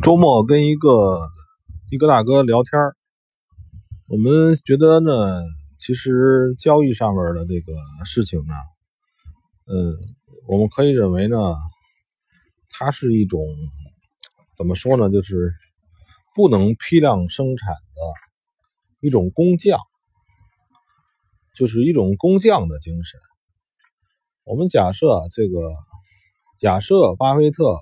周末跟一个一个大哥聊天我们觉得呢，其实交易上面的这个事情呢，嗯，我们可以认为呢，它是一种怎么说呢，就是不能批量生产的一种工匠，就是一种工匠的精神。我们假设这个，假设巴菲特。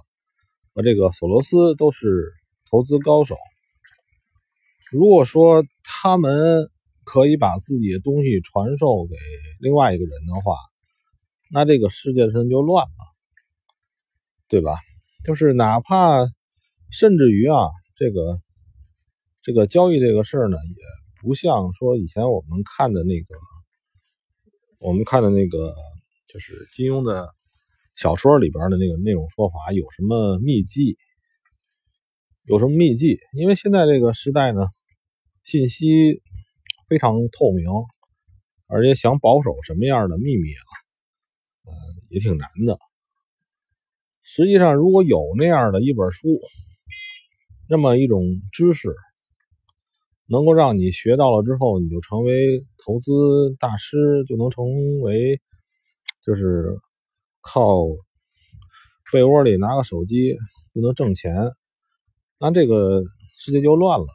和这个索罗斯都是投资高手。如果说他们可以把自己的东西传授给另外一个人的话，那这个世界上就乱了，对吧？就是哪怕甚至于啊，这个这个交易这个事儿呢，也不像说以前我们看的那个，我们看的那个，就是金庸的。小说里边的那个那种说法有什么秘籍？有什么秘籍？因为现在这个时代呢，信息非常透明，而且想保守什么样的秘密啊，呃，也挺难的。实际上，如果有那样的一本书，那么一种知识，能够让你学到了之后，你就成为投资大师，就能成为，就是。靠被窝里拿个手机就能挣钱，那这个世界就乱了，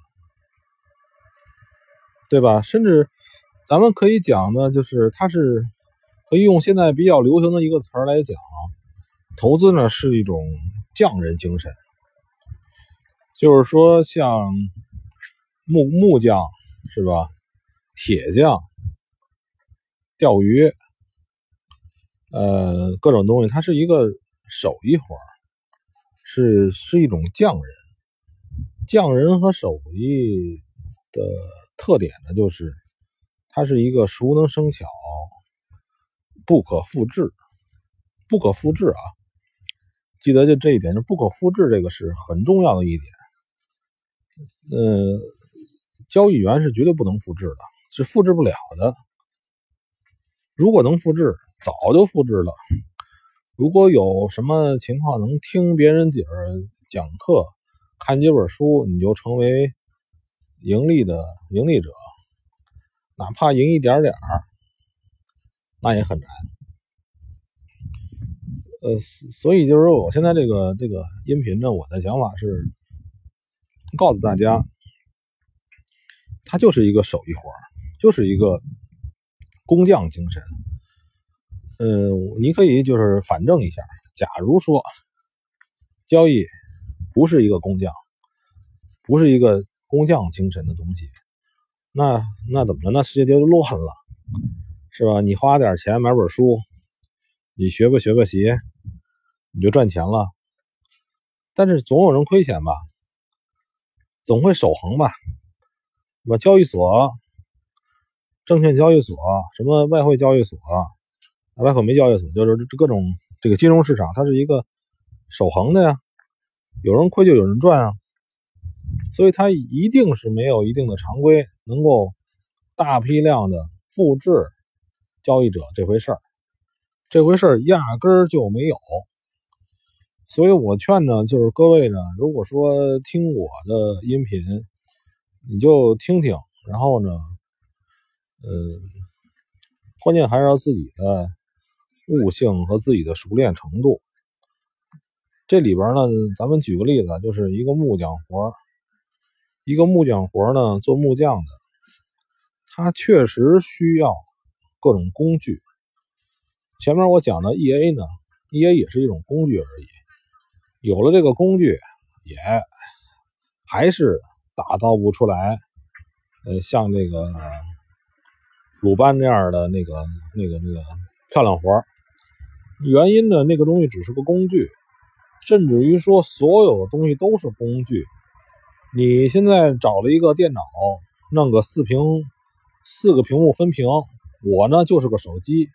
对吧？甚至咱们可以讲呢，就是它是可以用现在比较流行的一个词儿来讲，投资呢是一种匠人精神，就是说像木木匠是吧？铁匠、钓鱼。呃，各种东西，它是一个手艺活是是一种匠人。匠人和手艺的特点呢，就是它是一个熟能生巧，不可复制，不可复制啊！记得就这一点，就不可复制，这个是很重要的一点。呃，交易员是绝对不能复制的，是复制不了的。如果能复制，早就复制了。如果有什么情况能听别人姐儿讲课、看几本书，你就成为盈利的盈利者，哪怕赢一点点儿，那也很难。呃，所以就是说，我现在这个这个音频呢，我的想法是告诉大家，它就是一个手艺活就是一个工匠精神。嗯，你可以就是反证一下，假如说交易不是一个工匠，不是一个工匠精神的东西，那那怎么了？那世界就乱了，是吧？你花点钱买本书，你学吧学吧习，你就赚钱了。但是总有人亏钱吧，总会守恒吧？什么交易所、证券交易所、什么外汇交易所。外汇没交易所，就是这各种这个金融市场，它是一个守恒的呀，有人亏就有人赚啊，所以它一定是没有一定的常规，能够大批量的复制交易者这回事儿，这回事儿压根儿就没有。所以我劝呢，就是各位呢，如果说听我的音频，你就听听，然后呢，呃，关键还是要自己的。悟性和自己的熟练程度，这里边呢，咱们举个例子，就是一个木匠活一个木匠活呢，做木匠的，他确实需要各种工具。前面我讲的 E A 呢，E A 也是一种工具而已。有了这个工具，也还是打造不出来，呃，像这个鲁班这样的那个、那个、那个漂亮活原因呢？那个东西只是个工具，甚至于说所有的东西都是工具。你现在找了一个电脑，弄个四屏、四个屏幕分屏，我呢就是个手机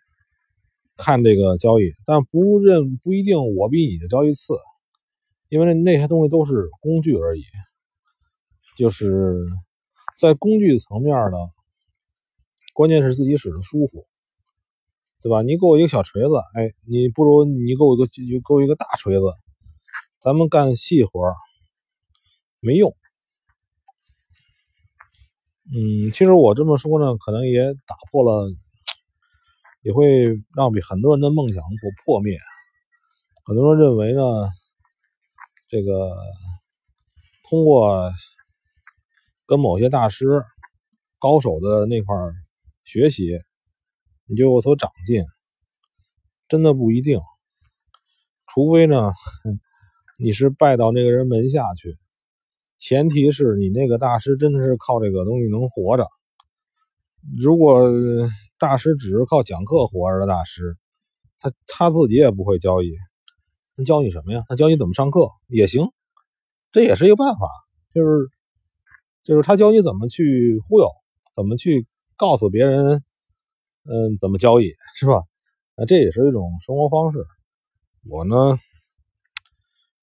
看这个交易，但不认不一定我比你的交易次，因为那那些东西都是工具而已。就是在工具层面呢，关键是自己使的舒服。对吧？你给我一个小锤子，哎，你不如你给我一个，给我一个大锤子，咱们干细活没用。嗯，其实我这么说呢，可能也打破了，也会让比很多人的梦想所破灭。很多人认为呢，这个通过跟某些大师、高手的那块学习，你就有所长进，真的不一定。除非呢，你是拜到那个人门下去。前提是你那个大师真的是靠这个东西能活着。如果大师只是靠讲课活着的大师，他他自己也不会交易，那教你什么呀？他教你怎么上课也行，这也是一个办法，就是就是他教你怎么去忽悠，怎么去告诉别人，嗯，怎么交易是吧？那这也是一种生活方式。我呢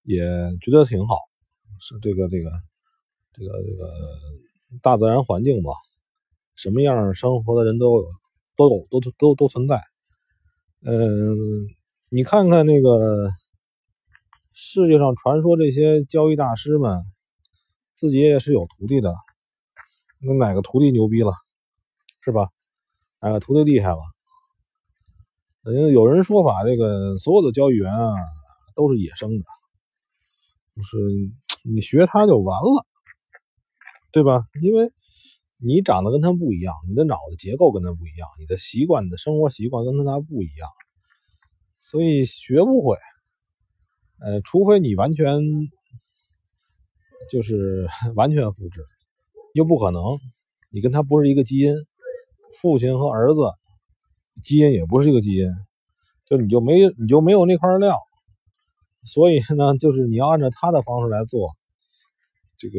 也觉得挺好。是这个这个这个这个大自然环境吧，什么样生活的人都有，都有都都都都存在。嗯，你看看那个世界上传说这些交易大师们，自己也是有徒弟的。那哪个徒弟牛逼了，是吧？哪个徒弟厉害了？因为有人说法，这个所有的交易员啊都是野生的，就是。你学他就完了，对吧？因为你长得跟他不一样，你的脑子结构跟他不一样，你的习惯、你的生活习惯跟他不一样，所以学不会。呃，除非你完全就是 完全复制，又不可能。你跟他不是一个基因，父亲和儿子基因也不是一个基因，就你就没你就没有那块料。所以呢，就是你要按照他的方式来做，这个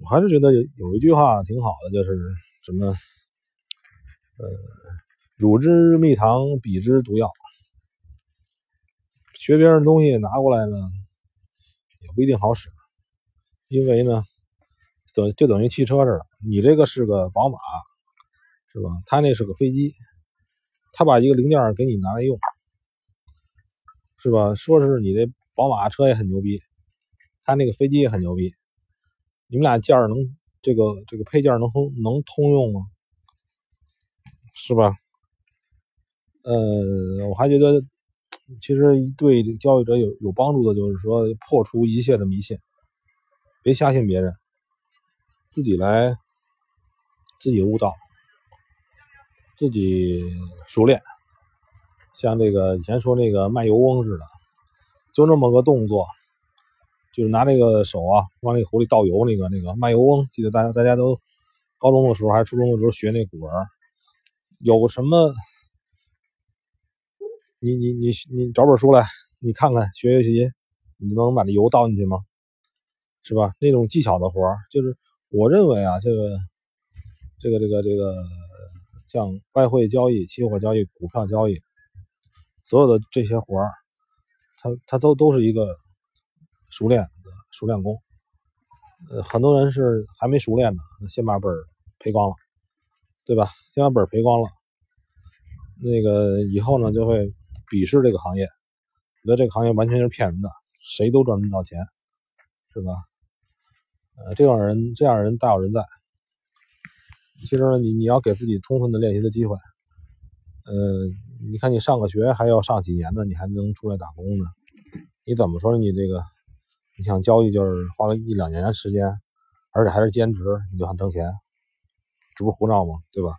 我还是觉得有一句话挺好的，就是什么，呃，乳之蜜糖，彼之毒药。学别人的东西拿过来呢，也不一定好使，因为呢，等就等于汽车似的，你这个是个宝马，是吧？他那是个飞机，他把一个零件给你拿来用。是吧？说是你这宝马车也很牛逼，他那个飞机也很牛逼，你们俩件能这个这个配件能通能通用吗？是吧？呃，我还觉得其实对交易者有有帮助的，就是说破除一切的迷信，别相信别人，自己来自己悟道，自己熟练。像这个以前说那个卖油翁似的，就那么个动作，就是拿那个手啊往那壶里倒油，那个那个卖油翁，记得大家大家都高中的时候还是初中的时候学那古文，有什么？你你你你找本书来，你看看学学习，你能把这油倒进去吗？是吧？那种技巧的活就是我认为啊，这个这个这个这个像外汇交易、期货交易、股票交易。所有的这些活儿，他他都都是一个熟练的熟练工。呃，很多人是还没熟练呢，先把本赔光了，对吧？先把本赔光了，那个以后呢就会鄙视这个行业，觉得这个行业完全是骗人的，谁都赚不到钱，是吧？呃，这样人这样人大有人在。其实，你你要给自己充分的练习的机会，呃。你看，你上个学还要上几年呢，你还能出来打工呢？你怎么说？你这个，你想交易就是花个一两年时间，而且还是兼职，你就想挣钱，这不是胡闹吗？对吧？